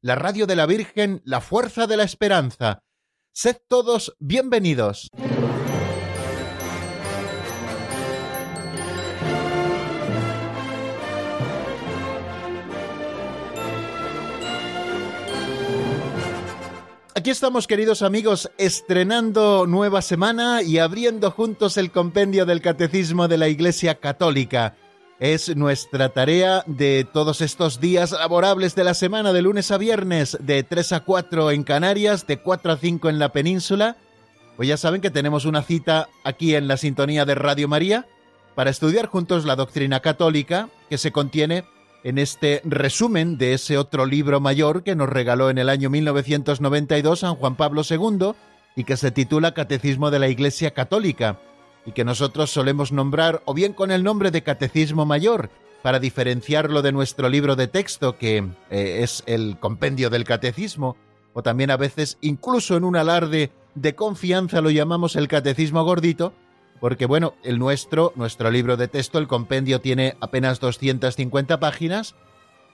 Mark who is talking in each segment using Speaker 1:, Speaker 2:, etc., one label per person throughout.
Speaker 1: la radio de la Virgen, la fuerza de la esperanza. Sed todos bienvenidos. Aquí estamos, queridos amigos, estrenando nueva semana y abriendo juntos el compendio del Catecismo de la Iglesia Católica. Es nuestra tarea de todos estos días laborables de la semana, de lunes a viernes, de 3 a 4 en Canarias, de 4 a 5 en la península. Pues ya saben que tenemos una cita aquí en la sintonía de Radio María para estudiar juntos la doctrina católica que se contiene en este resumen de ese otro libro mayor que nos regaló en el año 1992 San Juan Pablo II y que se titula Catecismo de la Iglesia Católica y que nosotros solemos nombrar o bien con el nombre de Catecismo Mayor para diferenciarlo de nuestro libro de texto que eh, es el compendio del Catecismo o también a veces incluso en un alarde de confianza lo llamamos el Catecismo Gordito porque bueno, el nuestro, nuestro libro de texto, el compendio tiene apenas 250 páginas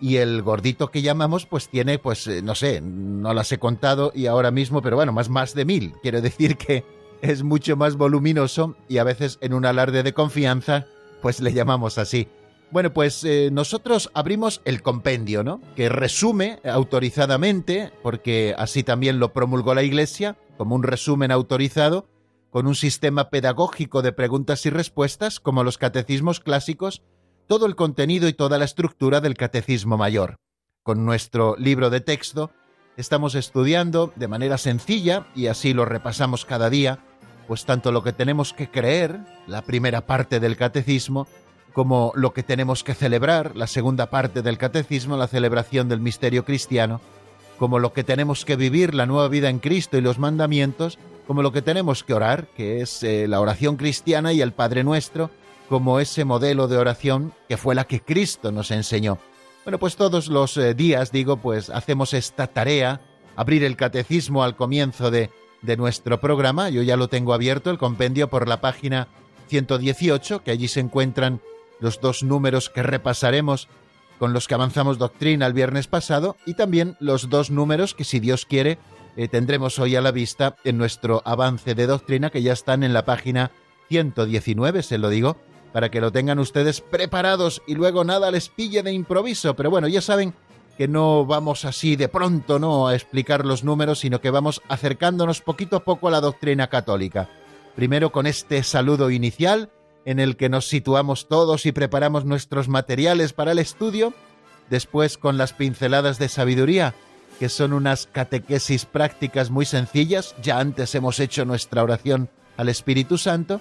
Speaker 1: y el gordito que llamamos pues tiene pues eh, no sé, no las he contado y ahora mismo, pero bueno, más más de mil. Quiero decir que es mucho más voluminoso y a veces en un alarde de confianza pues le llamamos así. Bueno, pues eh, nosotros abrimos el compendio, ¿no? Que resume autorizadamente, porque así también lo promulgó la Iglesia, como un resumen autorizado, con un sistema pedagógico de preguntas y respuestas, como los catecismos clásicos, todo el contenido y toda la estructura del catecismo mayor. Con nuestro libro de texto estamos estudiando de manera sencilla, y así lo repasamos cada día, pues tanto lo que tenemos que creer, la primera parte del catecismo, como lo que tenemos que celebrar, la segunda parte del catecismo, la celebración del misterio cristiano, como lo que tenemos que vivir, la nueva vida en Cristo y los mandamientos, como lo que tenemos que orar, que es eh, la oración cristiana y el Padre Nuestro, como ese modelo de oración que fue la que Cristo nos enseñó. Bueno, pues todos los eh, días, digo, pues hacemos esta tarea, abrir el catecismo al comienzo de, de nuestro programa. Yo ya lo tengo abierto, el compendio, por la página 118, que allí se encuentran los dos números que repasaremos con los que avanzamos doctrina el viernes pasado y también los dos números que, si Dios quiere, eh, tendremos hoy a la vista en nuestro avance de doctrina que ya están en la página 119, se lo digo, para que lo tengan ustedes preparados y luego nada les pille de improviso. Pero bueno, ya saben que no vamos así de pronto, ¿no?, a explicar los números, sino que vamos acercándonos poquito a poco a la doctrina católica. Primero con este saludo inicial, en el que nos situamos todos y preparamos nuestros materiales para el estudio, después con las pinceladas de sabiduría, que son unas catequesis prácticas muy sencillas, ya antes hemos hecho nuestra oración al Espíritu Santo,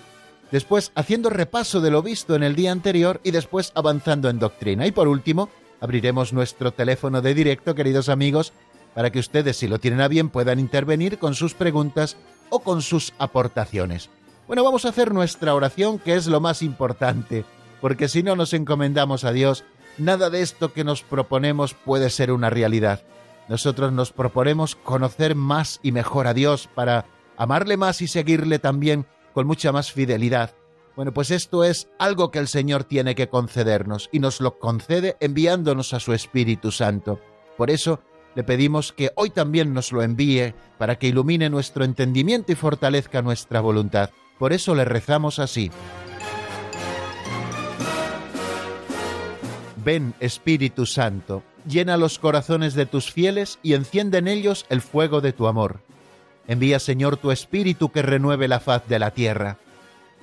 Speaker 1: después haciendo repaso de lo visto en el día anterior y después avanzando en doctrina. Y por último, abriremos nuestro teléfono de directo, queridos amigos, para que ustedes, si lo tienen a bien, puedan intervenir con sus preguntas o con sus aportaciones. Bueno, vamos a hacer nuestra oración, que es lo más importante, porque si no nos encomendamos a Dios, nada de esto que nos proponemos puede ser una realidad. Nosotros nos proponemos conocer más y mejor a Dios para amarle más y seguirle también con mucha más fidelidad. Bueno, pues esto es algo que el Señor tiene que concedernos y nos lo concede enviándonos a su Espíritu Santo. Por eso le pedimos que hoy también nos lo envíe para que ilumine nuestro entendimiento y fortalezca nuestra voluntad. Por eso le rezamos así. Ven Espíritu Santo llena los corazones de tus fieles y enciende en ellos el fuego de tu amor. Envía, Señor, tu Espíritu que renueve la faz de la tierra.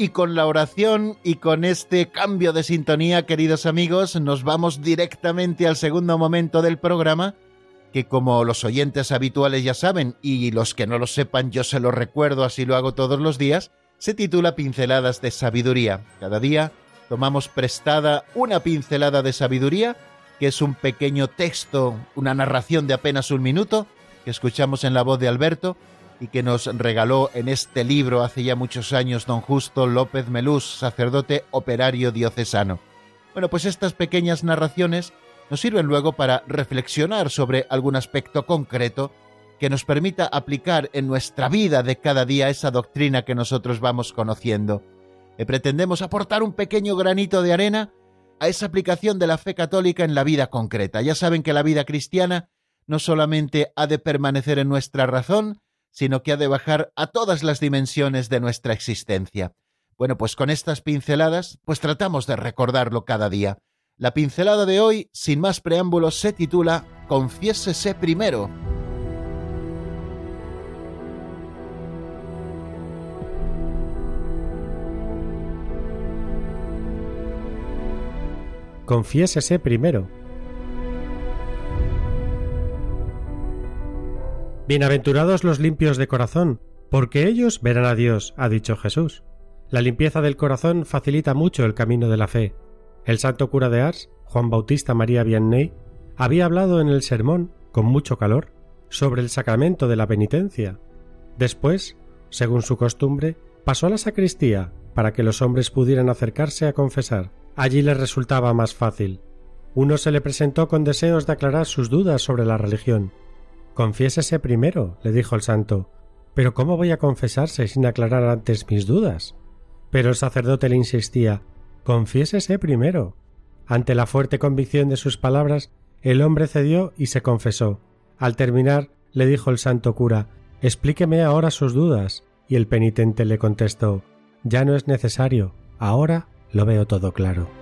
Speaker 1: Y con la oración y con este cambio de sintonía, queridos amigos, nos vamos directamente al segundo momento del programa, que como los oyentes habituales ya saben, y los que no lo sepan yo se lo recuerdo, así lo hago todos los días, se titula Pinceladas de Sabiduría. Cada día tomamos prestada una pincelada de sabiduría, que es un pequeño texto, una narración de apenas un minuto, que escuchamos en la voz de Alberto, y que nos regaló en este libro hace ya muchos años don Justo López Melús, sacerdote operario diocesano. Bueno, pues estas pequeñas narraciones nos sirven luego para reflexionar sobre algún aspecto concreto que nos permita aplicar en nuestra vida de cada día esa doctrina que nosotros vamos conociendo. Y pretendemos aportar un pequeño granito de arena a esa aplicación de la fe católica en la vida concreta. Ya saben que la vida cristiana no solamente ha de permanecer en nuestra razón, sino que ha de bajar a todas las dimensiones de nuestra existencia. Bueno, pues con estas pinceladas, pues tratamos de recordarlo cada día. La pincelada de hoy, sin más preámbulos, se titula Confiésese primero.
Speaker 2: Confiésese primero. Bienaventurados los limpios de corazón, porque ellos verán a Dios, ha dicho Jesús. La limpieza del corazón facilita mucho el camino de la fe. El santo cura de Ars, Juan Bautista María Vianney, había hablado en el sermón, con mucho calor, sobre el sacramento de la penitencia. Después, según su costumbre, pasó a la sacristía para que los hombres pudieran acercarse a confesar. Allí les resultaba más fácil. Uno se le presentó con deseos de aclarar sus dudas sobre la religión, Confiésese primero, le dijo el santo. Pero ¿cómo voy a confesarse sin aclarar antes mis dudas? Pero el sacerdote le insistía Confiésese primero. Ante la fuerte convicción de sus palabras, el hombre cedió y se confesó. Al terminar, le dijo el santo cura Explíqueme ahora sus dudas. Y el penitente le contestó Ya no es necesario. Ahora lo veo todo claro.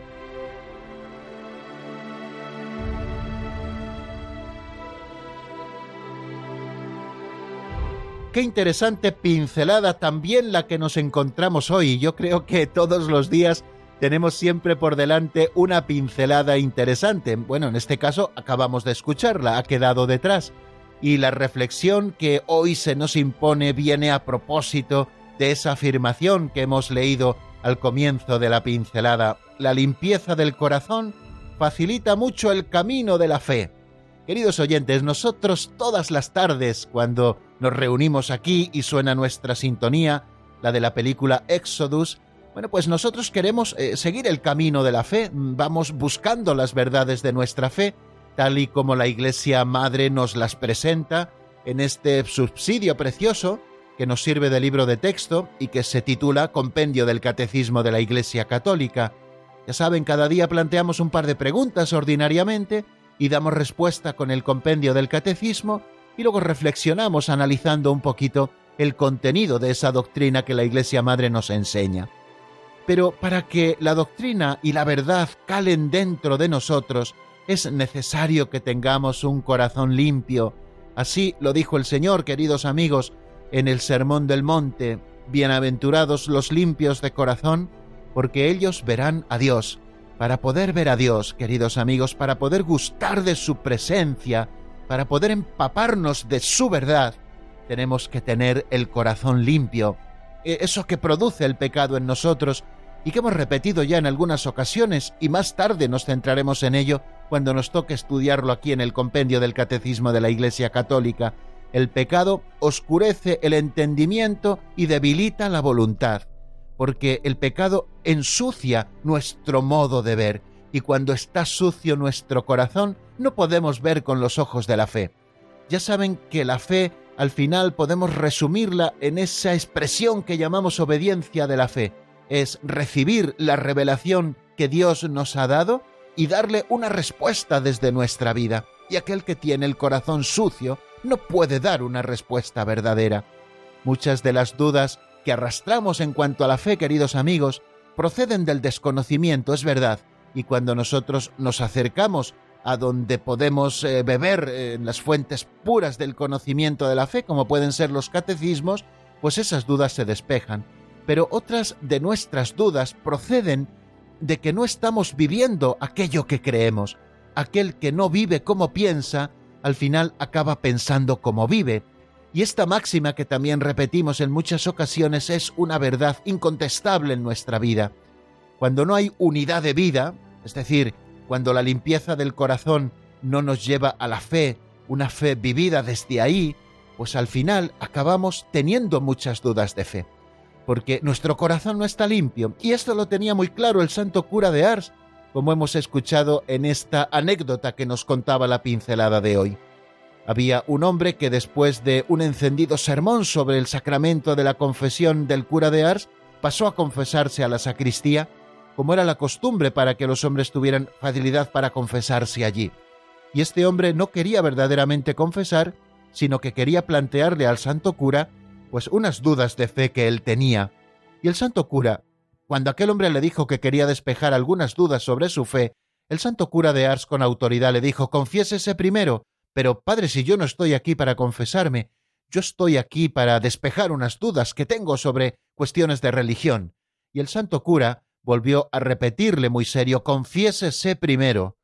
Speaker 1: Qué interesante pincelada también la que nos encontramos hoy. Yo creo que todos los días tenemos siempre por delante una pincelada interesante. Bueno, en este caso acabamos de escucharla, ha quedado detrás. Y la reflexión que hoy se nos impone viene a propósito de esa afirmación que hemos leído al comienzo de la pincelada. La limpieza del corazón facilita mucho el camino de la fe. Queridos oyentes, nosotros todas las tardes, cuando nos reunimos aquí y suena nuestra sintonía, la de la película Exodus, bueno, pues nosotros queremos eh, seguir el camino de la fe, vamos buscando las verdades de nuestra fe, tal y como la Iglesia Madre nos las presenta en este subsidio precioso que nos sirve de libro de texto y que se titula Compendio del Catecismo de la Iglesia Católica. Ya saben, cada día planteamos un par de preguntas ordinariamente, y damos respuesta con el compendio del catecismo y luego reflexionamos analizando un poquito el contenido de esa doctrina que la Iglesia Madre nos enseña. Pero para que la doctrina y la verdad calen dentro de nosotros, es necesario que tengamos un corazón limpio. Así lo dijo el Señor, queridos amigos, en el Sermón del Monte. Bienaventurados los limpios de corazón, porque ellos verán a Dios. Para poder ver a Dios, queridos amigos, para poder gustar de su presencia, para poder empaparnos de su verdad, tenemos que tener el corazón limpio. E, eso que produce el pecado en nosotros y que hemos repetido ya en algunas ocasiones y más tarde nos centraremos en ello cuando nos toque estudiarlo aquí en el compendio del Catecismo de la Iglesia Católica. El pecado oscurece el entendimiento y debilita la voluntad porque el pecado ensucia nuestro modo de ver, y cuando está sucio nuestro corazón no podemos ver con los ojos de la fe. Ya saben que la fe al final podemos resumirla en esa expresión que llamamos obediencia de la fe, es recibir la revelación que Dios nos ha dado y darle una respuesta desde nuestra vida. Y aquel que tiene el corazón sucio no puede dar una respuesta verdadera. Muchas de las dudas que arrastramos en cuanto a la fe, queridos amigos, proceden del desconocimiento, es verdad, y cuando nosotros nos acercamos a donde podemos eh, beber eh, en las fuentes puras del conocimiento de la fe, como pueden ser los catecismos, pues esas dudas se despejan. pero otras de nuestras dudas proceden de que no estamos viviendo aquello que creemos. Aquel que no vive como piensa, al final acaba pensando como vive. Y esta máxima que también repetimos en muchas ocasiones es una verdad incontestable en nuestra vida. Cuando no hay unidad de vida, es decir, cuando la limpieza del corazón no nos lleva a la fe, una fe vivida desde ahí, pues al final acabamos teniendo muchas dudas de fe, porque nuestro corazón no está limpio, y esto lo tenía muy claro el santo cura de Ars, como hemos escuchado en esta anécdota que nos contaba la pincelada de hoy. Había un hombre que después de un encendido sermón sobre el sacramento de la confesión del cura de Ars, pasó a confesarse a la sacristía, como era la costumbre para que los hombres tuvieran facilidad para confesarse allí. Y este hombre no quería verdaderamente confesar, sino que quería plantearle al santo cura pues unas dudas de fe que él tenía. Y el santo cura, cuando aquel hombre le dijo que quería despejar algunas dudas sobre su fe, el santo cura de Ars con autoridad le dijo Confiésese primero, pero, padre, si yo no estoy aquí para confesarme, yo estoy aquí para despejar unas dudas que tengo sobre cuestiones de religión. Y el santo cura volvió a repetirle muy serio, confiésese primero.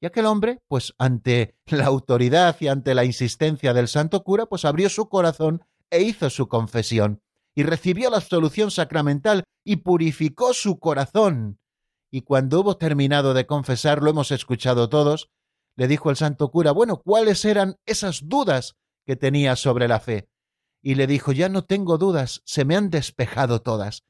Speaker 1: Y aquel hombre, pues ante la autoridad y ante la insistencia del santo cura, pues abrió su corazón e hizo su confesión, y recibió la absolución sacramental y purificó su corazón. Y cuando hubo terminado de confesar, lo hemos escuchado todos, le dijo el santo cura, bueno, ¿cuáles eran esas dudas que tenía sobre la fe? Y le dijo, ya no tengo dudas, se me han despejado todas.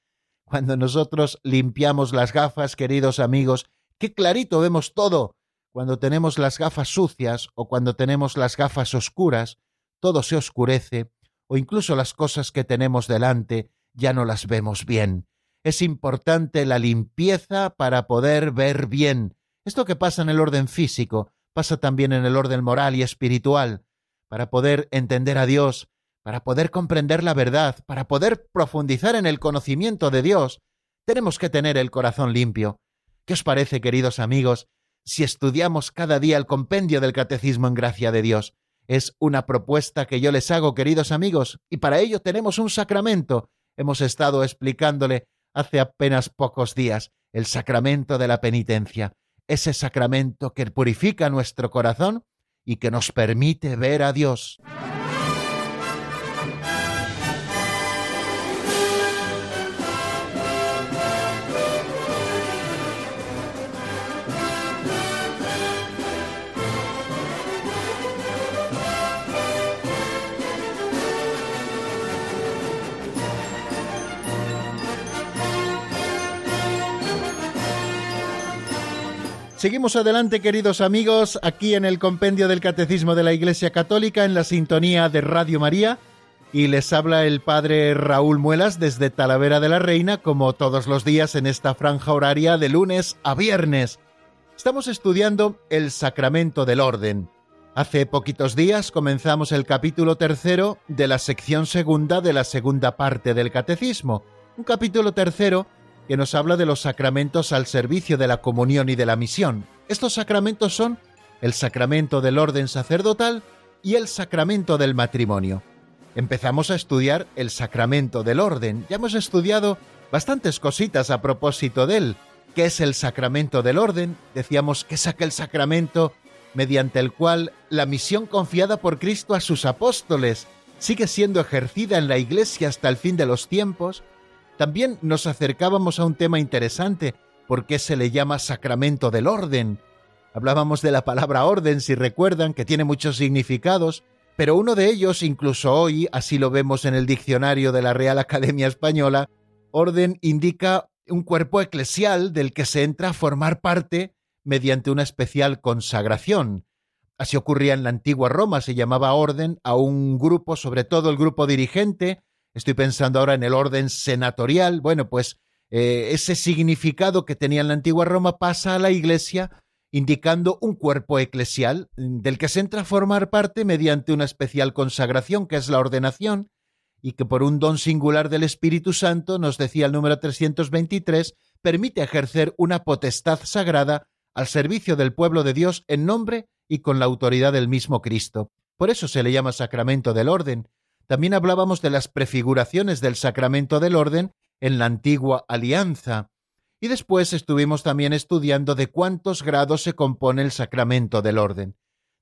Speaker 1: Cuando nosotros limpiamos las gafas, queridos amigos, qué clarito vemos todo. Cuando tenemos las gafas sucias o cuando tenemos las gafas oscuras, todo se oscurece, o incluso las cosas que tenemos delante ya no las vemos bien. Es importante la limpieza para poder ver bien. Esto que pasa en el orden físico, pasa también en el orden moral y espiritual, para poder entender a Dios, para poder comprender la verdad, para poder profundizar en el conocimiento de Dios, tenemos que tener el corazón limpio. ¿Qué os parece, queridos amigos, si estudiamos cada día el compendio del Catecismo en gracia de Dios? Es una propuesta que yo les hago, queridos amigos, y para ello tenemos un sacramento. Hemos estado explicándole hace apenas pocos días el sacramento de la penitencia ese sacramento que purifica nuestro corazón y que nos permite ver a Dios. Seguimos adelante, queridos amigos, aquí en el Compendio del Catecismo de la Iglesia Católica, en la sintonía de Radio María, y les habla el Padre Raúl Muelas desde Talavera de la Reina, como todos los días en esta franja horaria de lunes a viernes. Estamos estudiando el sacramento del orden. Hace poquitos días comenzamos el capítulo tercero de la sección segunda de la segunda parte del Catecismo, un capítulo tercero que nos habla de los sacramentos al servicio de la comunión y de la misión. Estos sacramentos son el sacramento del orden sacerdotal y el sacramento del matrimonio. Empezamos a estudiar el sacramento del orden. Ya hemos estudiado bastantes cositas a propósito de él. ¿Qué es el sacramento del orden? Decíamos que es aquel sacramento mediante el cual la misión confiada por Cristo a sus apóstoles sigue siendo ejercida en la Iglesia hasta el fin de los tiempos también nos acercábamos a un tema interesante, ¿por qué se le llama sacramento del orden? Hablábamos de la palabra orden, si recuerdan, que tiene muchos significados, pero uno de ellos, incluso hoy, así lo vemos en el diccionario de la Real Academia Española, orden indica un cuerpo eclesial del que se entra a formar parte mediante una especial consagración. Así ocurría en la antigua Roma, se llamaba orden a un grupo, sobre todo el grupo dirigente, Estoy pensando ahora en el orden senatorial. Bueno, pues eh, ese significado que tenía en la antigua Roma pasa a la Iglesia indicando un cuerpo eclesial mm, del que se entra a formar parte mediante una especial consagración, que es la ordenación, y que por un don singular del Espíritu Santo, nos decía el número 323, permite ejercer una potestad sagrada al servicio del pueblo de Dios en nombre y con la autoridad del mismo Cristo. Por eso se le llama sacramento del orden, también hablábamos de las prefiguraciones del sacramento del orden en la antigua alianza. Y después estuvimos también estudiando de cuántos grados se compone el sacramento del orden.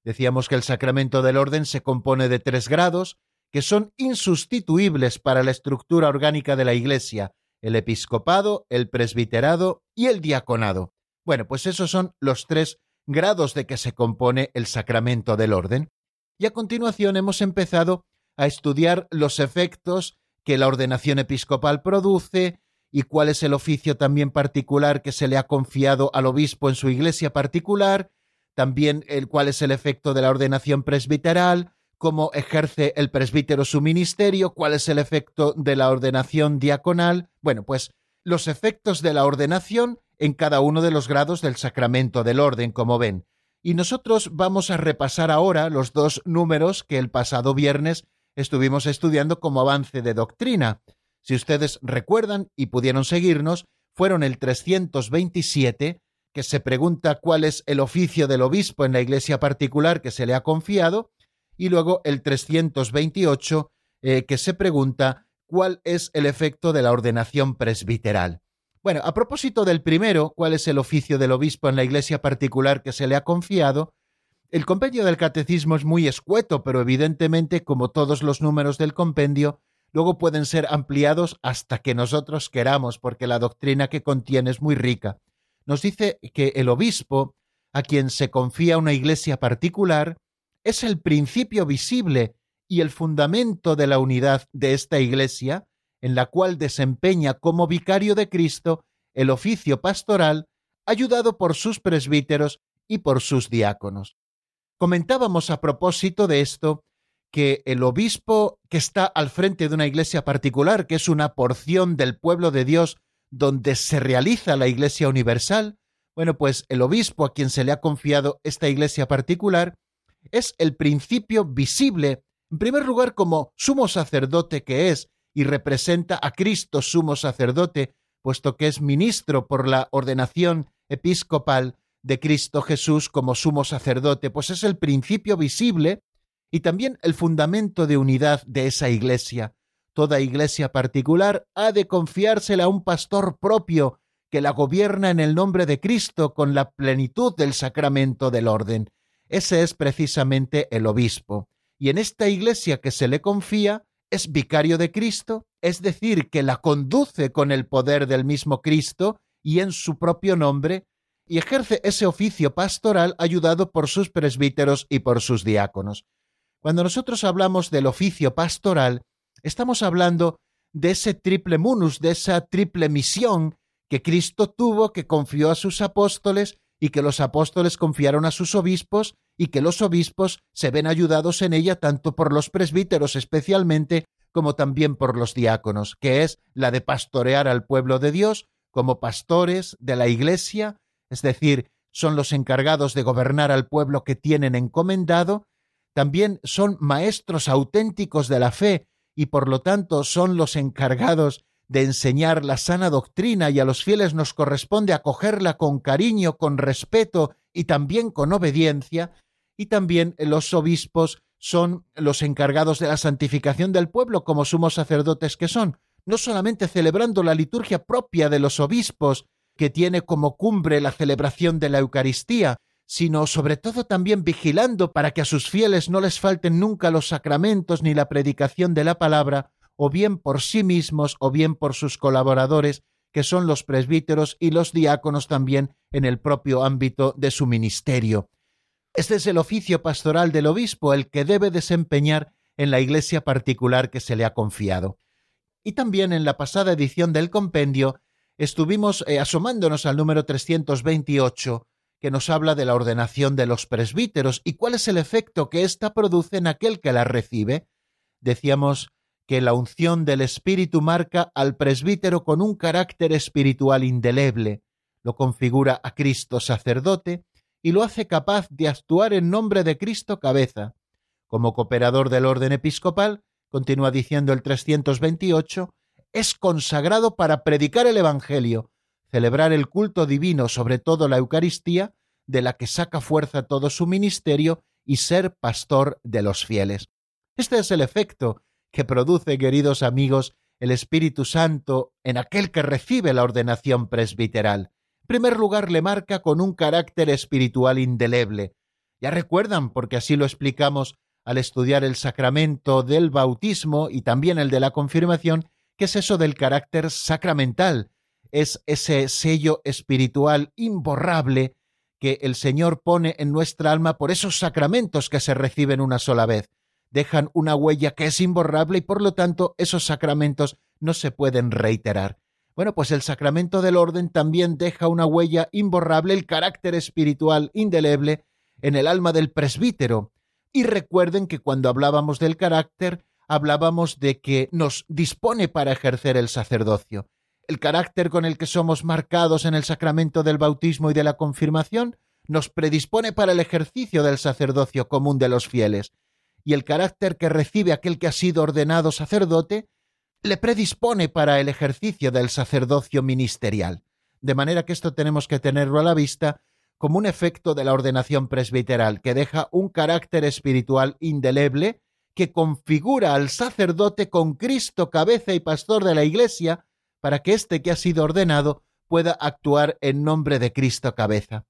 Speaker 1: Decíamos que el sacramento del orden se compone de tres grados, que son insustituibles para la estructura orgánica de la Iglesia, el episcopado, el presbiterado y el diaconado. Bueno, pues esos son los tres grados de que se compone el sacramento del orden. Y a continuación hemos empezado a estudiar los efectos que la ordenación episcopal produce y cuál es el oficio también particular que se le ha confiado al obispo en su iglesia particular, también el cuál es el efecto de la ordenación presbiteral, cómo ejerce el presbítero su ministerio, cuál es el efecto de la ordenación diaconal. Bueno, pues los efectos de la ordenación en cada uno de los grados del sacramento del orden, como ven. Y nosotros vamos a repasar ahora los dos números que el pasado viernes estuvimos estudiando como avance de doctrina. Si ustedes recuerdan y pudieron seguirnos, fueron el 327, que se pregunta cuál es el oficio del obispo en la iglesia particular que se le ha confiado, y luego el 328, eh, que se pregunta cuál es el efecto de la ordenación presbiteral. Bueno, a propósito del primero, cuál es el oficio del obispo en la iglesia particular que se le ha confiado, el compendio del catecismo es muy escueto, pero evidentemente, como todos los números del compendio, luego pueden ser ampliados hasta que nosotros queramos, porque la doctrina que contiene es muy rica. Nos dice que el obispo, a quien se confía una iglesia particular, es el principio visible y el fundamento de la unidad de esta iglesia, en la cual desempeña como vicario de Cristo el oficio pastoral, ayudado por sus presbíteros y por sus diáconos. Comentábamos a propósito de esto que el obispo que está al frente de una iglesia particular, que es una porción del pueblo de Dios donde se realiza la iglesia universal, bueno, pues el obispo a quien se le ha confiado esta iglesia particular es el principio visible, en primer lugar como sumo sacerdote que es y representa a Cristo sumo sacerdote, puesto que es ministro por la ordenación episcopal de Cristo Jesús como sumo sacerdote, pues es el principio visible y también el fundamento de unidad de esa iglesia. Toda iglesia particular ha de confiársela a un pastor propio que la gobierna en el nombre de Cristo con la plenitud del sacramento del orden. Ese es precisamente el obispo. Y en esta iglesia que se le confía es vicario de Cristo, es decir, que la conduce con el poder del mismo Cristo y en su propio nombre, y ejerce ese oficio pastoral ayudado por sus presbíteros y por sus diáconos. Cuando nosotros hablamos del oficio pastoral, estamos hablando de ese triple munus, de esa triple misión que Cristo tuvo, que confió a sus apóstoles y que los apóstoles confiaron a sus obispos y que los obispos se ven ayudados en ella tanto por los presbíteros especialmente como también por los diáconos, que es la de pastorear al pueblo de Dios como pastores de la Iglesia, es decir, son los encargados de gobernar al pueblo que tienen encomendado, también son maestros auténticos de la fe y por lo tanto son los encargados de enseñar la sana doctrina y a los fieles nos corresponde acogerla con cariño, con respeto y también con obediencia, y también los obispos son los encargados de la santificación del pueblo como sumos sacerdotes que son, no solamente celebrando la liturgia propia de los obispos, que tiene como cumbre la celebración de la Eucaristía, sino sobre todo también vigilando para que a sus fieles no les falten nunca los sacramentos ni la predicación de la palabra, o bien por sí mismos o bien por sus colaboradores, que son los presbíteros y los diáconos también en el propio ámbito de su ministerio. Este es el oficio pastoral del obispo, el que debe desempeñar en la iglesia particular que se le ha confiado. Y también en la pasada edición del compendio estuvimos eh, asomándonos al número 328, que nos habla de la ordenación de los presbíteros y cuál es el efecto que ésta produce en aquel que la recibe. Decíamos que la unción del Espíritu marca al presbítero con un carácter espiritual indeleble, lo configura a Cristo sacerdote y lo hace capaz de actuar en nombre de Cristo cabeza. Como cooperador del orden episcopal, continúa diciendo el 328, es consagrado para predicar el Evangelio, celebrar el culto divino, sobre todo la Eucaristía, de la que saca fuerza todo su ministerio, y ser pastor de los fieles. Este es el efecto que produce, queridos amigos, el Espíritu Santo en aquel que recibe la ordenación presbiteral. En primer lugar, le marca con un carácter espiritual indeleble. Ya recuerdan, porque así lo explicamos al estudiar el sacramento del bautismo y también el de la confirmación, que es eso del carácter sacramental, es ese sello espiritual imborrable que el Señor pone en nuestra alma por esos sacramentos que se reciben una sola vez. Dejan una huella que es imborrable y por lo tanto esos sacramentos no se pueden reiterar. Bueno, pues el sacramento del orden también deja una huella imborrable, el carácter espiritual indeleble en el alma del presbítero. Y recuerden que cuando hablábamos del carácter, hablábamos de que nos dispone para ejercer el sacerdocio el carácter con el que somos marcados en el sacramento del bautismo y de la confirmación nos predispone para el ejercicio del sacerdocio común de los fieles, y el carácter que recibe aquel que ha sido ordenado sacerdote le predispone para el ejercicio del sacerdocio ministerial. De manera que esto tenemos que tenerlo a la vista como un efecto de la ordenación presbiteral, que deja un carácter espiritual indeleble que configura al sacerdote con Cristo cabeza y pastor de la Iglesia, para que éste que ha sido ordenado pueda actuar en nombre de Cristo cabeza.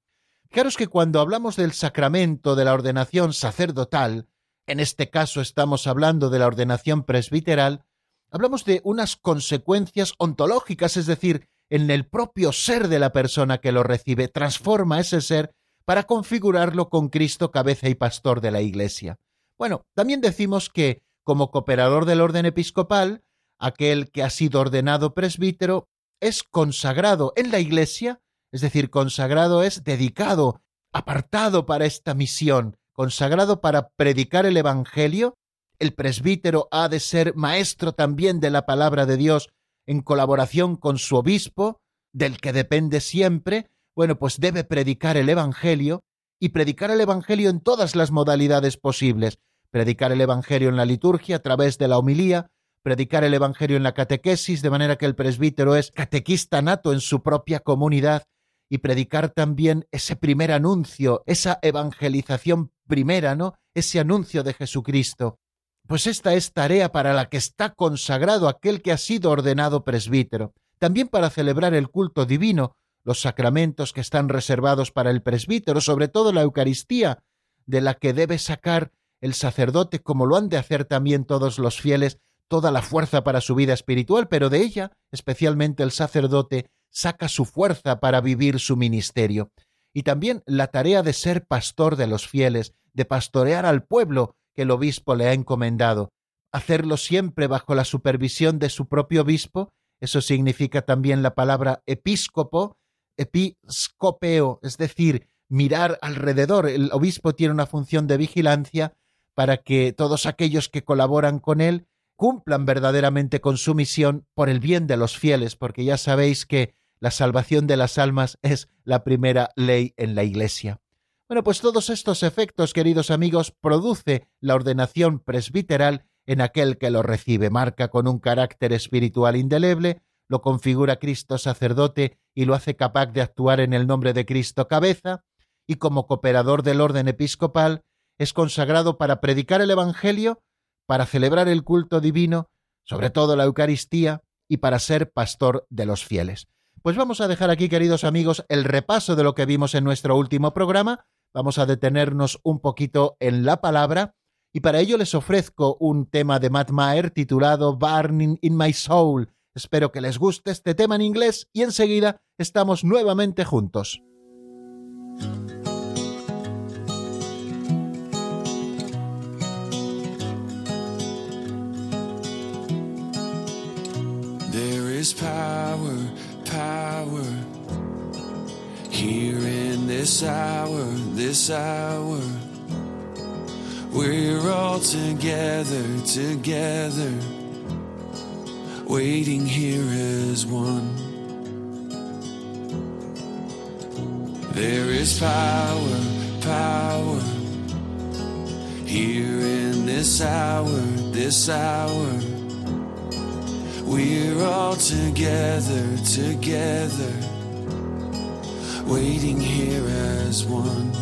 Speaker 1: Fijaros que cuando hablamos del sacramento de la ordenación sacerdotal, en este caso estamos hablando de la ordenación presbiteral, hablamos de unas consecuencias ontológicas, es decir, en el propio ser de la persona que lo recibe, transforma ese ser para configurarlo con Cristo cabeza y pastor de la Iglesia. Bueno, también decimos que, como cooperador del orden episcopal, aquel que ha sido ordenado presbítero es consagrado en la Iglesia, es decir, consagrado es dedicado, apartado para esta misión, consagrado para predicar el Evangelio. El presbítero ha de ser maestro también de la palabra de Dios en colaboración con su obispo, del que depende siempre. Bueno, pues debe predicar el Evangelio y predicar el Evangelio en todas las modalidades posibles. Predicar el Evangelio en la liturgia a través de la homilía, predicar el Evangelio en la catequesis, de manera que el presbítero es catequista nato en su propia comunidad, y predicar también ese primer anuncio, esa evangelización primera, ¿no? Ese anuncio de Jesucristo. Pues esta es tarea para la que está consagrado aquel que ha sido ordenado presbítero, también para celebrar el culto divino, los sacramentos que están reservados para el presbítero, sobre todo la Eucaristía, de la que debe sacar el sacerdote, como lo han de hacer también todos los fieles, toda la fuerza para su vida espiritual, pero de ella, especialmente el sacerdote, saca su fuerza para vivir su ministerio. Y también la tarea de ser pastor de los fieles, de pastorear al pueblo que el obispo le ha encomendado, hacerlo siempre bajo la supervisión de su propio obispo, eso significa también la palabra episcopo, episcopeo, es decir, mirar alrededor. El obispo tiene una función de vigilancia para que todos aquellos que colaboran con él cumplan verdaderamente con su misión por el bien de los fieles, porque ya sabéis que la salvación de las almas es la primera ley en la Iglesia. Bueno, pues todos estos efectos, queridos amigos, produce la ordenación presbiteral en aquel que lo recibe, marca con un carácter espiritual indeleble, lo configura Cristo sacerdote y lo hace capaz de actuar en el nombre de Cristo cabeza, y como cooperador del orden episcopal, es consagrado para predicar el Evangelio para celebrar el culto divino, sobre todo la Eucaristía, y para ser pastor de los fieles. Pues vamos a dejar aquí, queridos amigos, el repaso de lo que vimos en nuestro último programa. Vamos a detenernos un poquito en la palabra y para ello les ofrezco un tema de Matt Maher titulado Burning in My Soul. Espero que les guste este tema en inglés y enseguida estamos nuevamente juntos.
Speaker 3: Here in this hour, this hour. We're all together, together. Waiting here as one. There is power, power. Here in this hour, this hour. We're all together, together, waiting here as one.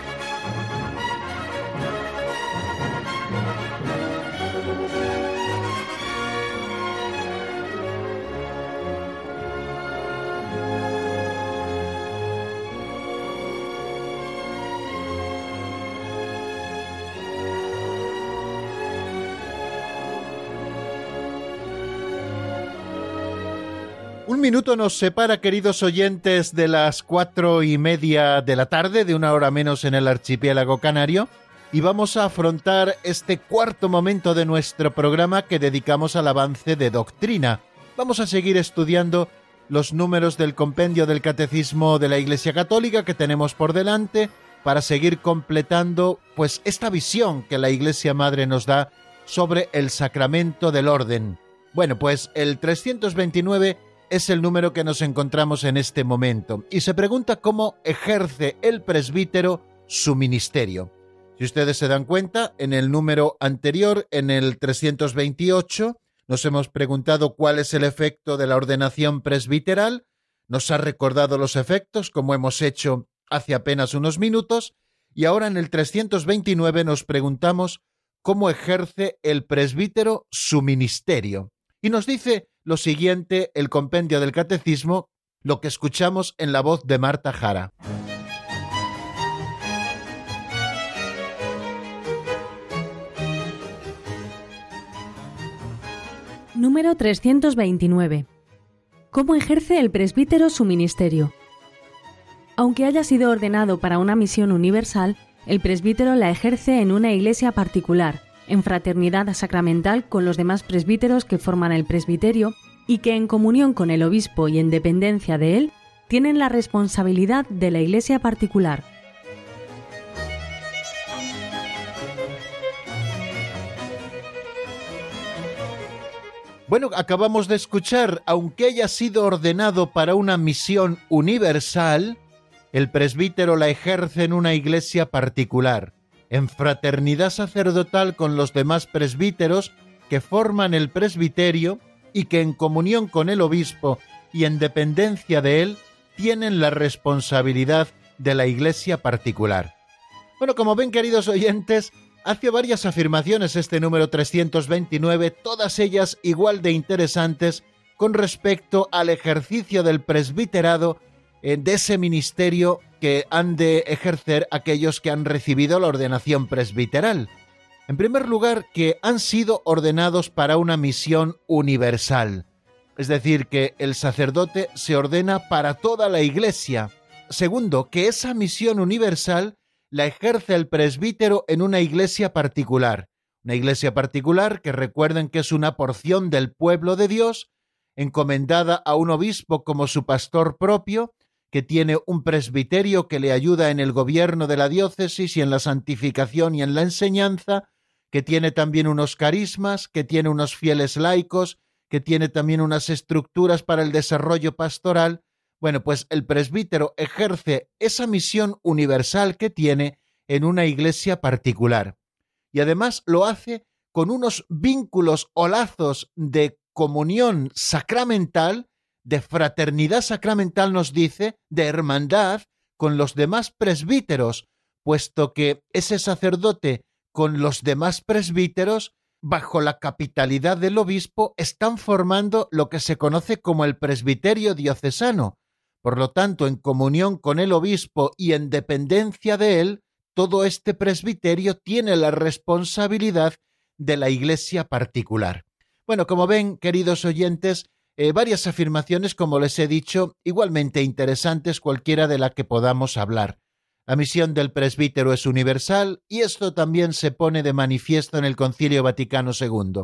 Speaker 1: Minuto nos separa, queridos oyentes, de las cuatro y media de la tarde, de una hora menos en el archipiélago canario, y vamos a afrontar este cuarto momento de nuestro programa que dedicamos al avance de doctrina. Vamos a seguir estudiando los números del compendio del Catecismo de la Iglesia Católica que tenemos por delante para seguir completando pues esta visión que la Iglesia Madre nos da sobre el sacramento del orden. Bueno, pues el 329 es el número que nos encontramos en este momento y se pregunta cómo ejerce el presbítero su ministerio. Si ustedes se dan cuenta, en el número anterior, en el 328, nos hemos preguntado cuál es el efecto de la ordenación presbiteral, nos ha recordado los efectos como hemos hecho hace apenas unos minutos, y ahora en el 329 nos preguntamos cómo ejerce el presbítero su ministerio. Y nos dice lo siguiente el compendio del catecismo, lo que escuchamos en la voz de Marta Jara.
Speaker 4: Número 329. ¿Cómo ejerce el presbítero su ministerio? Aunque haya sido ordenado para una misión universal, el presbítero la ejerce en una iglesia particular, en fraternidad sacramental con los demás presbíteros que forman el presbiterio y que en comunión con el obispo y en dependencia de él tienen la responsabilidad de la iglesia particular.
Speaker 1: Bueno, acabamos de escuchar, aunque haya sido ordenado para una misión universal, el presbítero la ejerce en una iglesia particular, en fraternidad sacerdotal con los demás presbíteros que forman el presbiterio y que en comunión con el obispo y en dependencia de él tienen la responsabilidad de la iglesia particular. Bueno, como ven queridos oyentes, hace varias afirmaciones este número 329, todas ellas igual de interesantes con respecto al ejercicio del presbiterado eh, de ese ministerio que han de ejercer aquellos que han recibido la ordenación presbiteral. En primer lugar, que han sido ordenados para una misión universal, es decir, que el sacerdote se ordena para toda la iglesia. Segundo, que esa misión universal la ejerce el presbítero en una iglesia particular, una iglesia particular que recuerden que es una porción del pueblo de Dios, encomendada a un obispo como su pastor propio, que tiene un presbiterio que le ayuda en el gobierno de la diócesis y en la santificación y en la enseñanza, que tiene también unos carismas, que tiene unos fieles laicos, que tiene también unas estructuras para el desarrollo pastoral. Bueno, pues el presbítero ejerce esa misión universal que tiene en una iglesia particular. Y además lo hace con unos vínculos o lazos de comunión sacramental de fraternidad sacramental nos dice, de hermandad, con los demás presbíteros, puesto que ese sacerdote con los demás presbíteros, bajo la capitalidad del obispo, están formando lo que se conoce como el presbiterio diocesano. Por lo tanto, en comunión con el obispo y en dependencia de él, todo este presbiterio tiene la responsabilidad de la iglesia particular. Bueno, como ven, queridos oyentes, eh, varias afirmaciones, como les he dicho, igualmente interesantes cualquiera de la que podamos hablar. La misión del presbítero es universal y esto también se pone de manifiesto en el Concilio Vaticano II.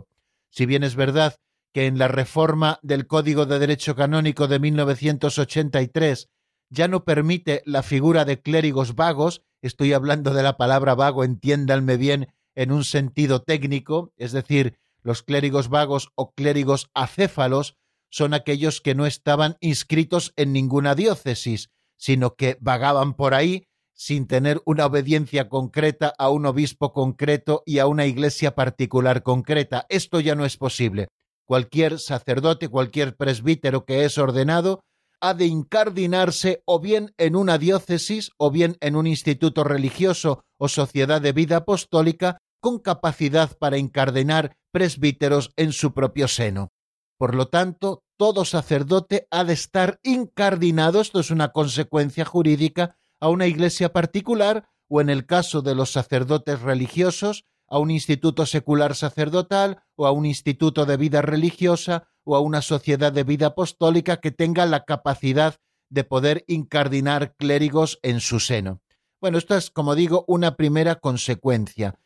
Speaker 1: Si bien es verdad que en la reforma del Código de Derecho Canónico de 1983 ya no permite la figura de clérigos vagos, estoy hablando de la palabra vago, entiéndanme bien, en un sentido técnico, es decir, los clérigos vagos o clérigos acéfalos son aquellos que no estaban inscritos en ninguna diócesis, sino que vagaban por ahí sin tener una obediencia concreta a un obispo concreto y a una iglesia particular concreta. Esto ya no es posible. Cualquier sacerdote, cualquier presbítero que es ordenado, ha de incardinarse o bien en una diócesis o bien en un instituto religioso o sociedad de vida apostólica con capacidad para incardinar presbíteros en su propio seno. Por lo tanto, todo sacerdote ha de estar incardinado, esto es una consecuencia jurídica, a una iglesia particular o en el caso de los sacerdotes religiosos, a un instituto secular sacerdotal o a un instituto de vida religiosa o a una sociedad de vida apostólica que tenga la capacidad de poder incardinar clérigos en su seno. Bueno, esto es, como digo, una primera consecuencia.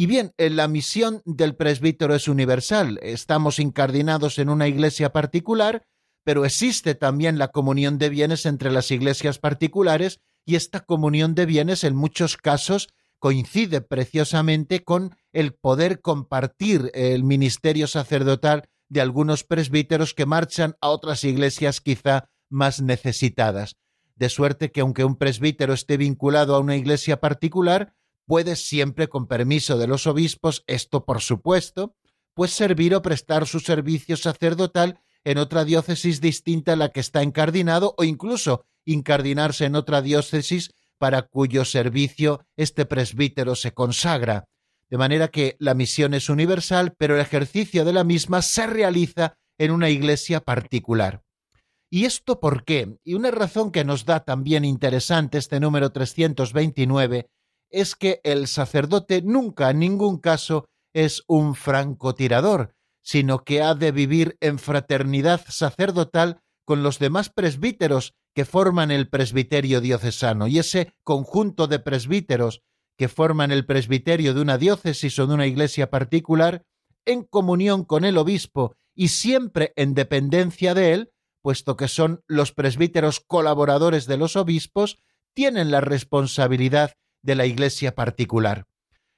Speaker 1: Y bien, la misión del presbítero es universal. Estamos incardinados en una iglesia particular, pero existe también la comunión de bienes entre las iglesias particulares y esta comunión de bienes en muchos casos coincide preciosamente con el poder compartir el ministerio sacerdotal de algunos presbíteros que marchan a otras iglesias quizá más necesitadas. De suerte que aunque un presbítero esté vinculado a una iglesia particular, puede siempre con permiso de los obispos, esto por supuesto, pues servir o prestar su servicio sacerdotal en otra diócesis distinta a la que está encardinado o incluso incardinarse en otra diócesis para cuyo servicio este presbítero se consagra. De manera que la misión es universal, pero el ejercicio de la misma se realiza en una iglesia particular. ¿Y esto por qué? Y una razón que nos da también interesante este número 329 es que el sacerdote nunca en ningún caso es un francotirador, sino que ha de vivir en fraternidad sacerdotal con los demás presbíteros que forman el presbiterio diocesano. Y ese conjunto de presbíteros que forman el presbiterio de una diócesis o de una iglesia particular, en comunión con el obispo y siempre en dependencia de él, puesto que son los presbíteros colaboradores de los obispos, tienen la responsabilidad de la iglesia particular.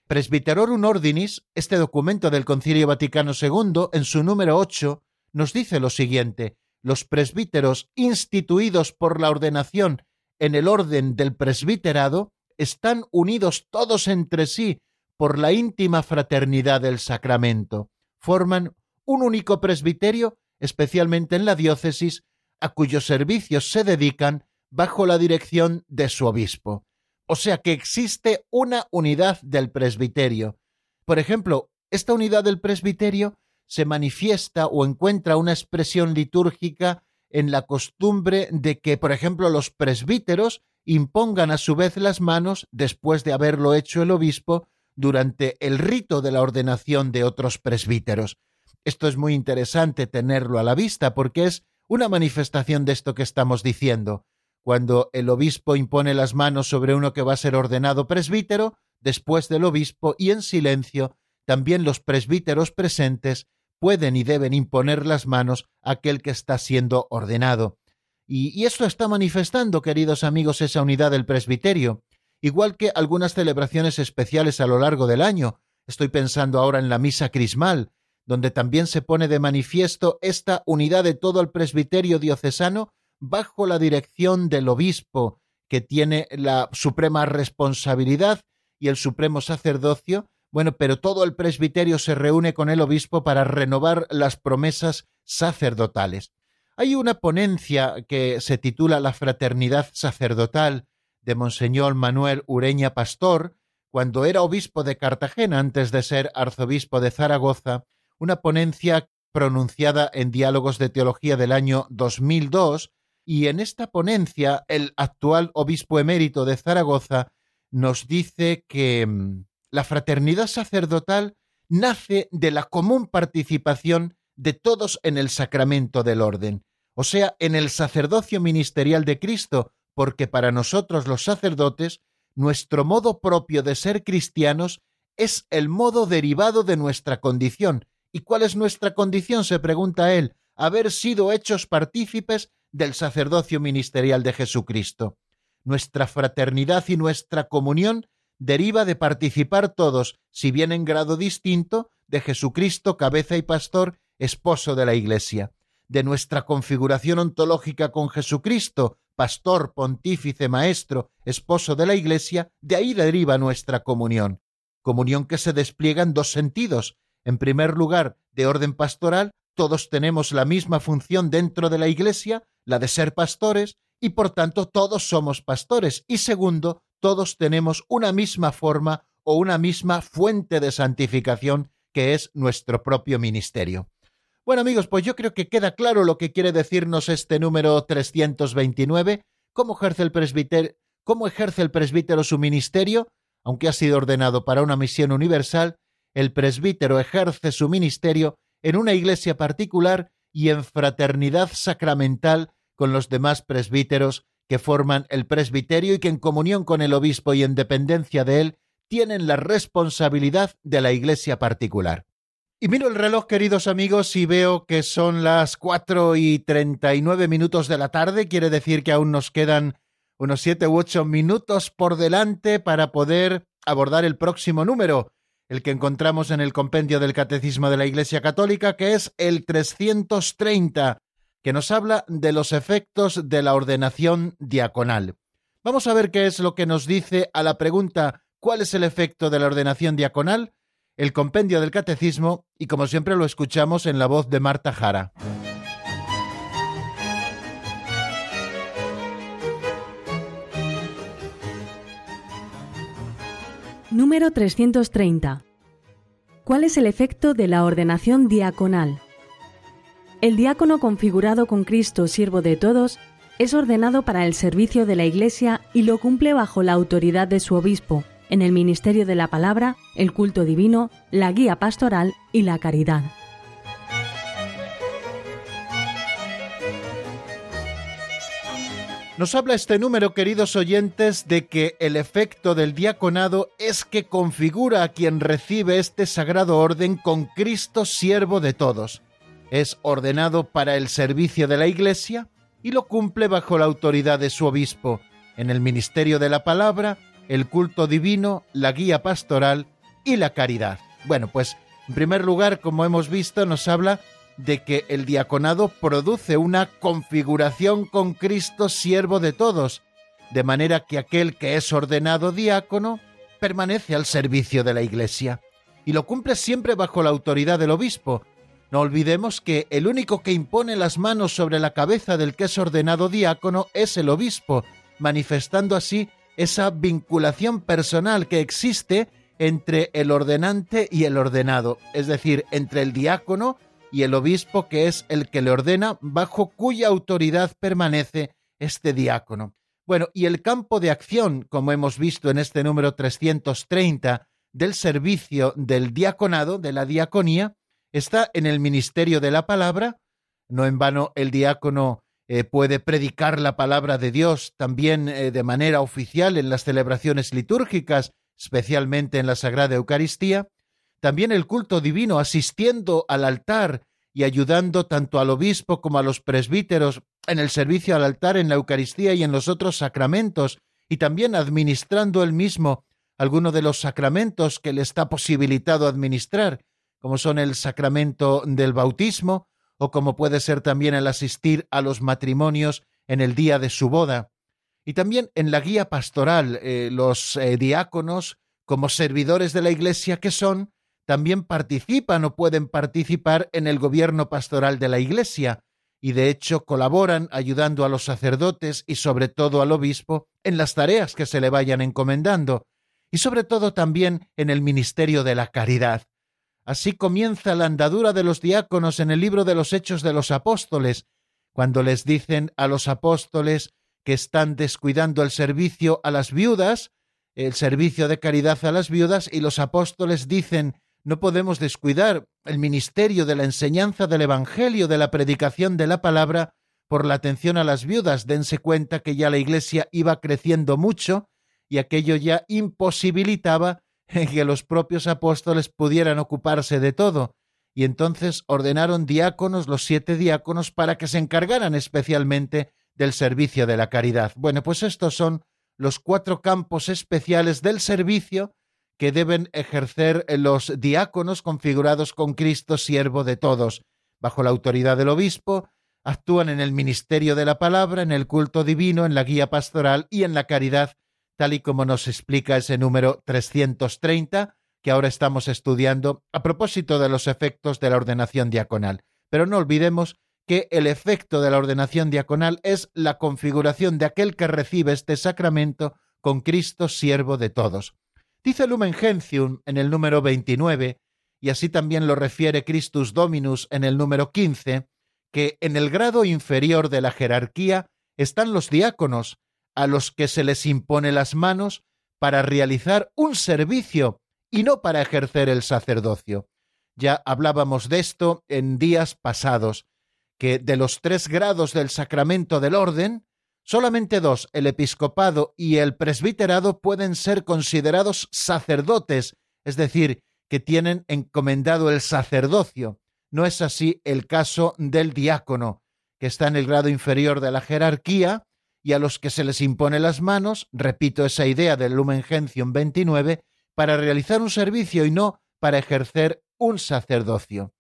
Speaker 1: Presbiterorum Ordinis, este documento del Concilio Vaticano II, en su número 8, nos dice lo siguiente: los presbíteros instituidos por la ordenación en el orden del presbiterado están unidos todos entre sí por la íntima fraternidad del sacramento. Forman un único presbiterio, especialmente en la diócesis, a cuyos servicios se dedican bajo la dirección de su obispo. O sea que existe una unidad del presbiterio. Por ejemplo, esta unidad del presbiterio se manifiesta o encuentra una expresión litúrgica en la costumbre de que, por ejemplo, los presbíteros impongan a su vez las manos después de haberlo hecho el obispo durante el rito de la ordenación de otros presbíteros. Esto es muy interesante tenerlo a la vista porque es una manifestación de esto que estamos diciendo. Cuando el obispo impone las manos sobre uno que va a ser ordenado presbítero, después del obispo y en silencio, también los presbíteros presentes pueden y deben imponer las manos a aquel que está siendo ordenado. Y, y esto está manifestando, queridos amigos, esa unidad del presbiterio, igual que algunas celebraciones especiales a lo largo del año. Estoy pensando ahora en la misa crismal, donde también se pone de manifiesto esta unidad de todo el presbiterio diocesano bajo la dirección del obispo, que tiene la suprema responsabilidad y el supremo sacerdocio bueno, pero todo el presbiterio se reúne con el obispo para renovar las promesas sacerdotales. Hay una ponencia que se titula La fraternidad sacerdotal de Monseñor Manuel Ureña Pastor, cuando era obispo de Cartagena antes de ser arzobispo de Zaragoza, una ponencia pronunciada en Diálogos de Teología del año 2002, y en esta ponencia el actual obispo emérito de Zaragoza nos dice que mm, la fraternidad sacerdotal nace de la común participación de todos en el sacramento del orden, o sea, en el sacerdocio ministerial de Cristo, porque para nosotros los sacerdotes, nuestro modo propio de ser cristianos es el modo derivado de nuestra condición. ¿Y cuál es nuestra condición? se pregunta él, haber sido hechos partícipes del sacerdocio ministerial de Jesucristo. Nuestra fraternidad y nuestra comunión deriva de participar todos, si bien en grado distinto, de Jesucristo, cabeza y pastor, esposo de la Iglesia, de nuestra configuración ontológica con Jesucristo, pastor, pontífice, maestro, esposo de la Iglesia, de ahí deriva nuestra comunión. Comunión que se despliega en dos sentidos. En primer lugar, de orden pastoral, todos tenemos la misma función dentro de la Iglesia, la de ser pastores, y por tanto todos somos pastores. Y segundo, todos tenemos una misma forma o una misma fuente de santificación que es nuestro propio ministerio. Bueno amigos, pues yo creo que queda claro lo que quiere decirnos este número 329, cómo ejerce el presbítero, cómo ejerce el presbítero su ministerio, aunque ha sido ordenado para una misión universal, el presbítero ejerce su ministerio en una iglesia particular y en fraternidad sacramental con los demás presbíteros que forman el presbiterio y que en comunión con el obispo y en dependencia de él tienen la responsabilidad de la iglesia particular. Y miro el reloj, queridos amigos, y veo que son las cuatro y treinta y nueve minutos de la tarde. Quiere decir que aún nos quedan unos siete u ocho minutos por delante para poder abordar el próximo número, el que encontramos en el compendio del Catecismo de la Iglesia Católica, que es el 330, que nos habla de los efectos de la ordenación diaconal. Vamos a ver qué es lo que nos dice a la pregunta ¿cuál es el efecto de la ordenación diaconal? El compendio del catecismo y como siempre lo escuchamos en la voz de Marta Jara.
Speaker 4: Número 330. ¿Cuál es el efecto de la ordenación diaconal? El diácono configurado con Cristo siervo de todos es ordenado para el servicio de la Iglesia y lo cumple bajo la autoridad de su obispo, en el ministerio de la palabra, el culto divino, la guía pastoral y la caridad.
Speaker 1: Nos habla este número, queridos oyentes, de que el efecto del diaconado es que configura a quien recibe este sagrado orden con Cristo siervo de todos. Es ordenado para el servicio de la Iglesia y lo cumple bajo la autoridad de su obispo, en el ministerio de la palabra, el culto divino, la guía pastoral y la caridad. Bueno, pues en primer lugar, como hemos visto, nos habla de que el diaconado produce una configuración con Cristo siervo de todos, de manera que aquel que es ordenado diácono permanece al servicio de la Iglesia y lo cumple siempre bajo la autoridad del obispo. No olvidemos que el único que impone las manos sobre la cabeza del que es ordenado diácono es el obispo, manifestando así esa vinculación personal que existe entre el ordenante y el ordenado, es decir, entre el diácono y el obispo que es el que le ordena, bajo cuya autoridad permanece este diácono. Bueno, y el campo de acción, como hemos visto en este número 330, del servicio del diaconado, de la diaconía, está en el ministerio de la palabra. No en vano el diácono eh, puede predicar la palabra de Dios también eh, de manera oficial en las celebraciones litúrgicas, especialmente en la Sagrada Eucaristía también el culto divino, asistiendo al altar y ayudando tanto al obispo como a los presbíteros en el servicio al altar, en la Eucaristía y en los otros sacramentos, y también administrando él mismo alguno de los sacramentos que le está posibilitado administrar, como son el sacramento del bautismo, o como puede ser también el asistir a los matrimonios en el día de su boda. Y también en la guía pastoral, eh, los eh, diáconos, como servidores de la Iglesia que son, también participan o pueden participar en el gobierno pastoral de la Iglesia, y de hecho colaboran ayudando a los sacerdotes y sobre todo al obispo en las tareas que se le vayan encomendando y sobre todo también en el ministerio de la caridad. Así comienza la andadura de los diáconos en el libro de los Hechos de los Apóstoles, cuando les dicen a los apóstoles que están descuidando el servicio a las viudas, el servicio de caridad a las viudas, y los apóstoles dicen no podemos descuidar el ministerio de la enseñanza del Evangelio, de la predicación de la palabra, por la atención a las viudas. Dense cuenta que ya la Iglesia iba creciendo mucho y aquello ya imposibilitaba que los propios apóstoles pudieran ocuparse de todo. Y entonces ordenaron diáconos, los siete diáconos, para que se encargaran especialmente del servicio de la caridad. Bueno, pues estos son los cuatro campos especiales del servicio que deben ejercer los diáconos configurados con Cristo siervo de todos, bajo la autoridad del obispo, actúan en el ministerio de la palabra, en el culto divino, en la guía pastoral y en la caridad, tal y como nos explica ese número 330 que ahora estamos estudiando a propósito de los efectos de la ordenación diaconal. Pero no olvidemos que el efecto de la ordenación diaconal es la configuración de aquel que recibe este sacramento con Cristo siervo de todos. Dice Lumen Gentium en el número 29, y así también lo refiere Christus Dominus en el número 15, que en el grado inferior de la jerarquía están los diáconos, a los que se les impone las manos para realizar un servicio y no para ejercer el sacerdocio. Ya hablábamos de esto en días pasados, que de los tres grados del sacramento del orden, Solamente dos, el episcopado y el presbiterado, pueden ser considerados sacerdotes, es decir, que tienen encomendado el sacerdocio. No es así el caso del diácono, que está en el grado inferior de la jerarquía y a los que se les impone las manos, repito esa idea del Lumen Gentium 29, para realizar un servicio y no para ejercer un sacerdocio.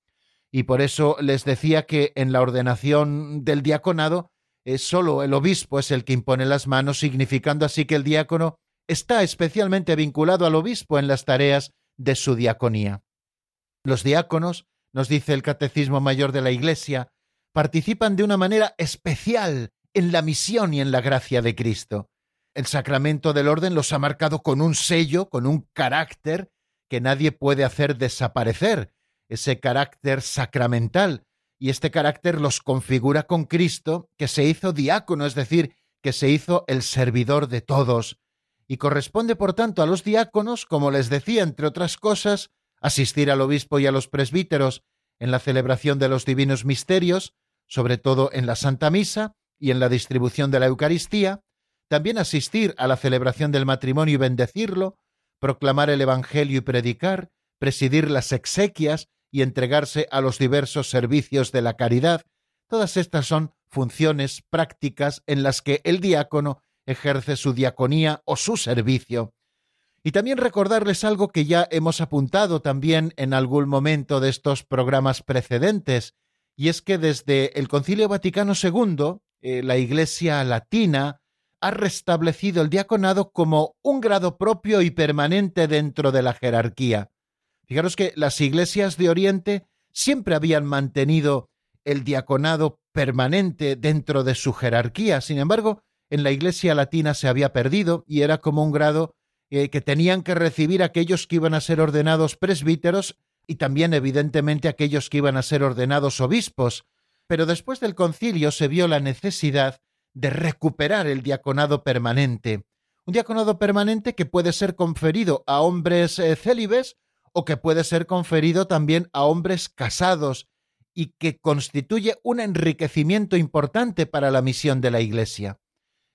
Speaker 1: Y por eso les decía que en la ordenación del diaconado es solo el obispo es el que impone las manos, significando así que el diácono está especialmente vinculado al obispo en las tareas de su diaconía. Los diáconos, nos dice el Catecismo Mayor de la Iglesia, participan de una manera especial en la misión y en la gracia de Cristo. El sacramento del orden los ha marcado con un sello, con un carácter que nadie puede hacer desaparecer, ese carácter sacramental y este carácter los configura con Cristo, que se hizo diácono, es decir, que se hizo el servidor de todos, y corresponde por tanto a los diáconos, como les decía, entre otras cosas, asistir al obispo y a los presbíteros en la celebración de los divinos misterios, sobre todo en la Santa Misa y en la distribución de la Eucaristía, también asistir a la celebración del matrimonio y bendecirlo, proclamar el Evangelio y predicar, presidir las exequias y entregarse a los diversos servicios de la caridad, todas estas son funciones prácticas en las que el diácono ejerce su diaconía o su servicio. Y también recordarles algo que ya hemos apuntado también en algún momento de estos programas precedentes, y es que desde el Concilio Vaticano II, eh, la Iglesia Latina ha restablecido el diaconado como un grado propio y permanente dentro de la jerarquía. Fijaros que las iglesias de Oriente siempre habían mantenido el diaconado permanente dentro de su jerarquía. Sin embargo, en la iglesia latina se había perdido y era como un grado eh, que tenían que recibir aquellos que iban a ser ordenados presbíteros y también evidentemente aquellos que iban a ser ordenados obispos. Pero después del concilio se vio la necesidad de recuperar el diaconado permanente. Un diaconado permanente que puede ser conferido a hombres eh, célibes o que puede ser conferido también a hombres casados y que constituye un enriquecimiento importante para la misión de la Iglesia.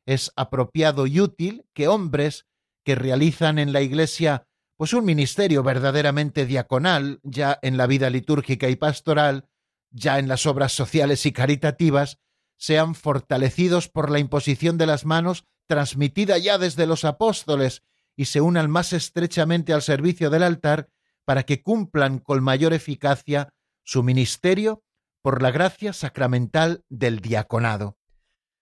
Speaker 1: Es apropiado y útil que hombres que realizan en la Iglesia pues un ministerio verdaderamente diaconal, ya en la vida litúrgica y pastoral, ya en las obras sociales y caritativas, sean fortalecidos por la imposición de las manos transmitida ya desde los apóstoles y se unan más estrechamente al servicio del altar para que cumplan con mayor eficacia su ministerio por la gracia sacramental del diaconado.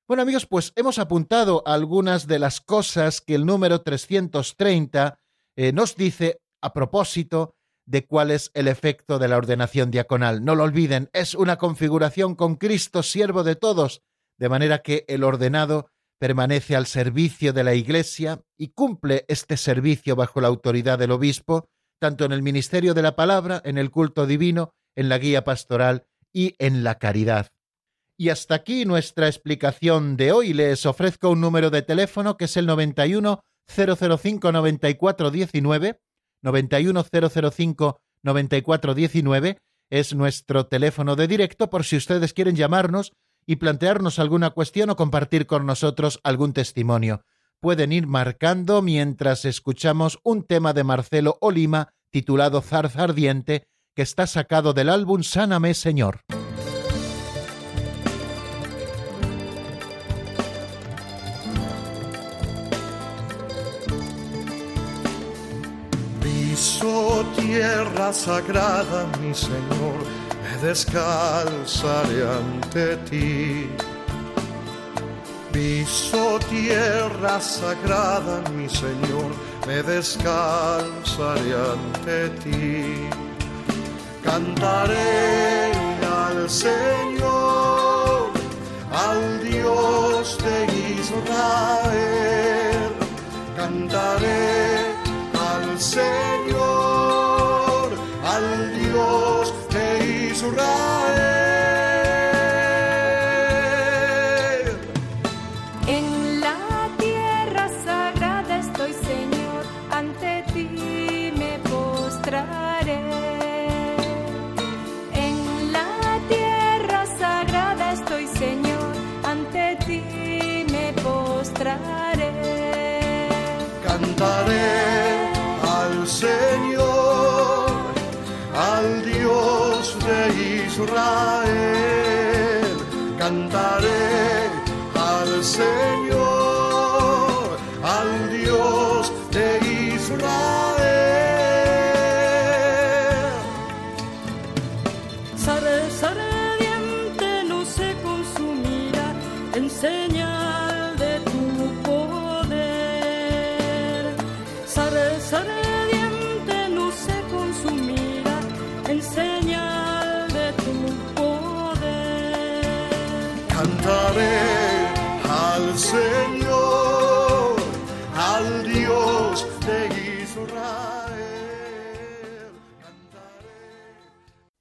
Speaker 1: Bueno amigos, pues hemos apuntado algunas de las cosas que el número 330 eh, nos dice a propósito de cuál es el efecto de la ordenación diaconal. No lo olviden, es una configuración con Cristo, siervo de todos, de manera que el ordenado permanece al servicio de la Iglesia y cumple este servicio bajo la autoridad del obispo, tanto en el ministerio de la palabra, en el culto divino, en la guía pastoral y en la caridad. Y hasta aquí nuestra explicación de hoy. Les ofrezco un número de teléfono que es el 91 005 9419, 91 005 9419 es nuestro teléfono de directo por si ustedes quieren llamarnos y plantearnos alguna cuestión o compartir con nosotros algún testimonio. Pueden ir marcando mientras escuchamos un tema de Marcelo Olima titulado Zarza Ardiente que está sacado del álbum Sáname Señor.
Speaker 5: Piso tierra sagrada, mi Señor, me descalzaré ante ti. Piso tierra sagrada, mi Señor, me descalzaré ante ti. Cantaré al Señor, al Dios de Israel. Cantaré al Señor, al Dios de Israel.
Speaker 6: Zarza ardiente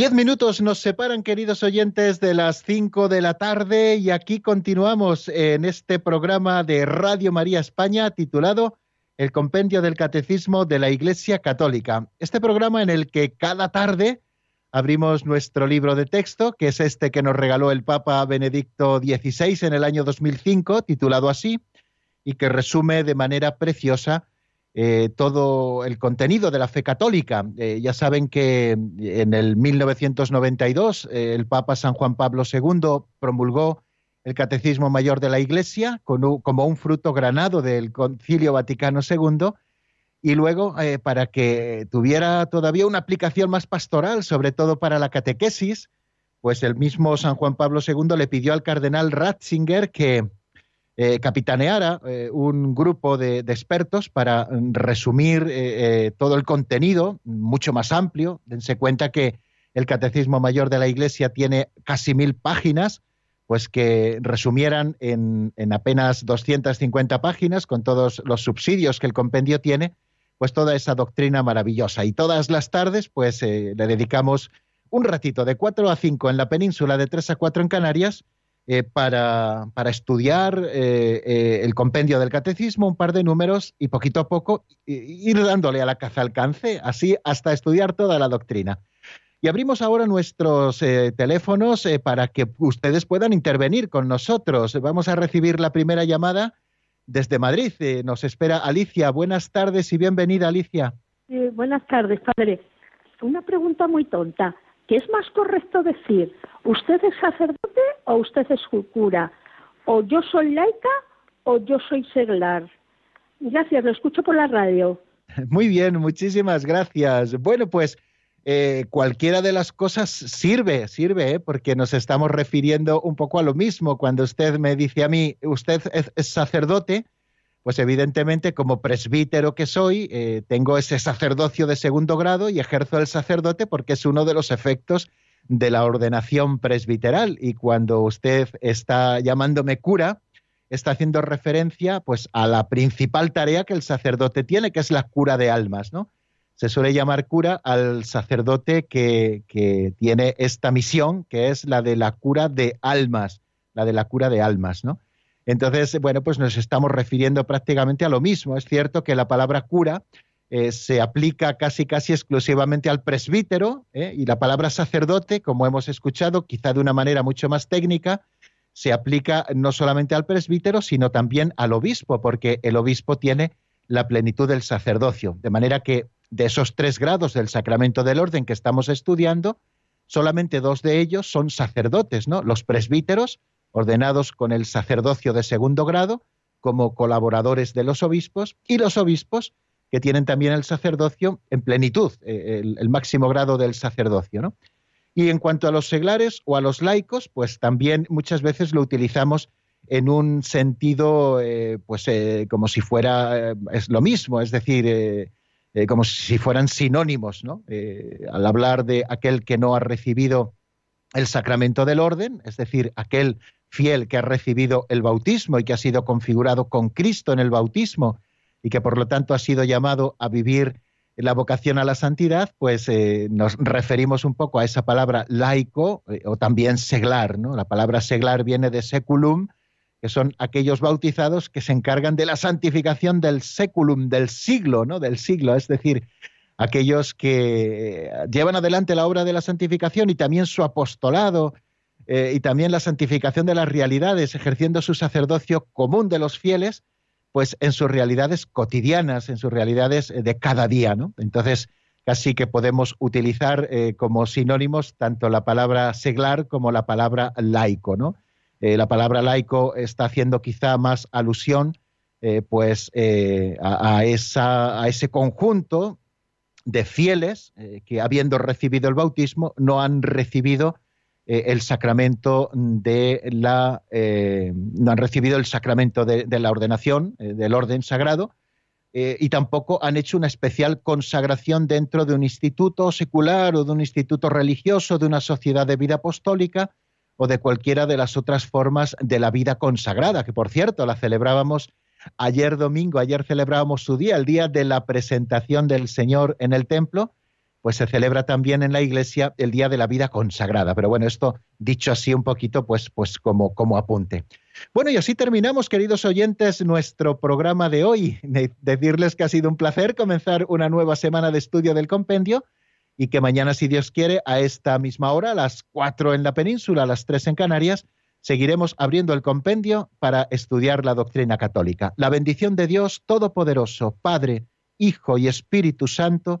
Speaker 1: Diez minutos nos separan, queridos oyentes, de las cinco de la tarde y aquí continuamos en este programa de Radio María España titulado El Compendio del Catecismo de la Iglesia Católica. Este programa en el que cada tarde abrimos nuestro libro de texto, que es este que nos regaló el Papa Benedicto XVI en el año 2005, titulado así, y que resume de manera preciosa eh, todo el contenido de la fe católica. Eh, ya saben que en el 1992 eh, el Papa San Juan Pablo II promulgó el Catecismo Mayor de la Iglesia como un fruto granado del Concilio Vaticano II y luego para que tuviera todavía una aplicación más pastoral, sobre todo para la catequesis, pues el mismo San Juan Pablo II le pidió al cardenal Ratzinger que eh, capitaneara eh, un grupo de, expertos para mm, resumir eh, todo el contenido mucho más amplio. Dense cuenta que el Catecismo Mayor de la Iglesia tiene casi mil páginas, pues que resumieran en, en apenas 250 páginas, con todos los subsidios que el compendio tiene, pues toda esa doctrina maravillosa. Y todas las tardes, pues le dedicamos un ratito de 4 a 5 en la península, de 3 a 4 en Canarias, eh, para, para estudiar eh, eh, el compendio del catecismo, un par de números y poquito a poco ir dándole a la caza alcance, así hasta estudiar toda la doctrina. Y abrimos ahora nuestros teléfonos para que ustedes puedan intervenir con nosotros. Vamos a recibir la primera llamada desde Madrid. Nos espera Alicia. Buenas tardes y bienvenida, Alicia.
Speaker 7: Buenas tardes, padre. Una pregunta muy tonta. ¿Qué es más correcto decir? ¿Usted es sacerdote o usted es cura? ¿O yo soy laica o yo soy seglar? Gracias, lo escucho por la radio.
Speaker 1: Muy bien, muchísimas gracias. Bueno, pues eh, cualquiera de las cosas sirve, sirve, ¿eh? porque nos estamos refiriendo un poco a lo mismo. Cuando usted me dice a mí, usted es sacerdote, pues evidentemente como presbítero que soy, eh, tengo ese sacerdocio de segundo grado y ejerzo el sacerdote porque es uno de los efectos de la ordenación presbiteral. Y cuando usted está llamándome cura, está haciendo referencia pues a la principal tarea que el sacerdote tiene, que es la cura de almas, ¿no? Se suele llamar cura al sacerdote que, que tiene esta misión, que es la de la cura de almas, la de la cura de almas, ¿no? Entonces, bueno, pues nos estamos refiriendo prácticamente a lo mismo. Es cierto que la palabra cura eh, se aplica casi casi exclusivamente al presbítero ¿eh? y la palabra sacerdote, como hemos escuchado, quizá de una manera mucho más técnica, se aplica no solamente al presbítero, sino también al obispo, porque el obispo tiene la plenitud del sacerdocio. De manera que de esos tres grados del sacramento del orden que estamos estudiando, solamente dos de ellos son sacerdotes, ¿no? Los presbíteros, ordenados con el sacerdocio de segundo grado, como colaboradores de los obispos, y los obispos, que tienen también el sacerdocio en plenitud, eh, el, máximo grado del sacerdocio, ¿no? Y en cuanto a los seglares o a los laicos, pues también muchas veces lo utilizamos en un sentido, eh, pues eh, como si fuera, es lo mismo, es decir, como si fueran sinónimos, ¿no? Al hablar de aquel que no ha recibido el sacramento del orden, es decir, aquel fiel que ha recibido el bautismo y que ha sido configurado con Cristo en el bautismo y que por lo tanto ha sido llamado a vivir la vocación a la santidad, pues eh, nos referimos un poco a esa palabra laico eh, o también seglar, ¿no? La palabra seglar viene de seculum, que son aquellos bautizados que se encargan de la santificación del seculum, del siglo, ¿no? Del siglo, es decir, aquellos que llevan adelante la obra de la santificación y también su apostolado eh, y también la santificación de las realidades, ejerciendo su sacerdocio común de los fieles, pues en sus realidades cotidianas, en sus realidades de cada día, ¿no? Entonces, casi que podemos utilizar eh, como sinónimos tanto la palabra seglar como la palabra laico, ¿no? Eh, la palabra laico está haciendo quizá más alusión eh, pues eh, a, a, esa, a, ese conjunto de fieles eh, que habiendo recibido el bautismo no han recibido eh, el sacramento de la no han recibido el sacramento de, de la ordenación del orden sagrado y tampoco han hecho una especial consagración dentro de un instituto secular o de un instituto religioso de una sociedad de vida apostólica o de cualquiera de las otras formas de la vida consagrada, que por cierto la celebrábamos ayer domingo, ayer celebrábamos su día, el día de la presentación del Señor en el templo, pues se celebra también en la iglesia el día de la vida consagrada. Pero bueno, esto dicho así un poquito, pues, pues como, como apunte. Bueno, y así terminamos, queridos oyentes, nuestro programa de hoy. Decirles que ha sido un placer comenzar una nueva semana de estudio del compendio y que mañana, si Dios quiere, a esta misma hora, a las cuatro en la península, a las tres en Canarias, seguiremos abriendo el compendio para estudiar la doctrina católica. La bendición de Dios Todopoderoso, Padre, Hijo y Espíritu Santo,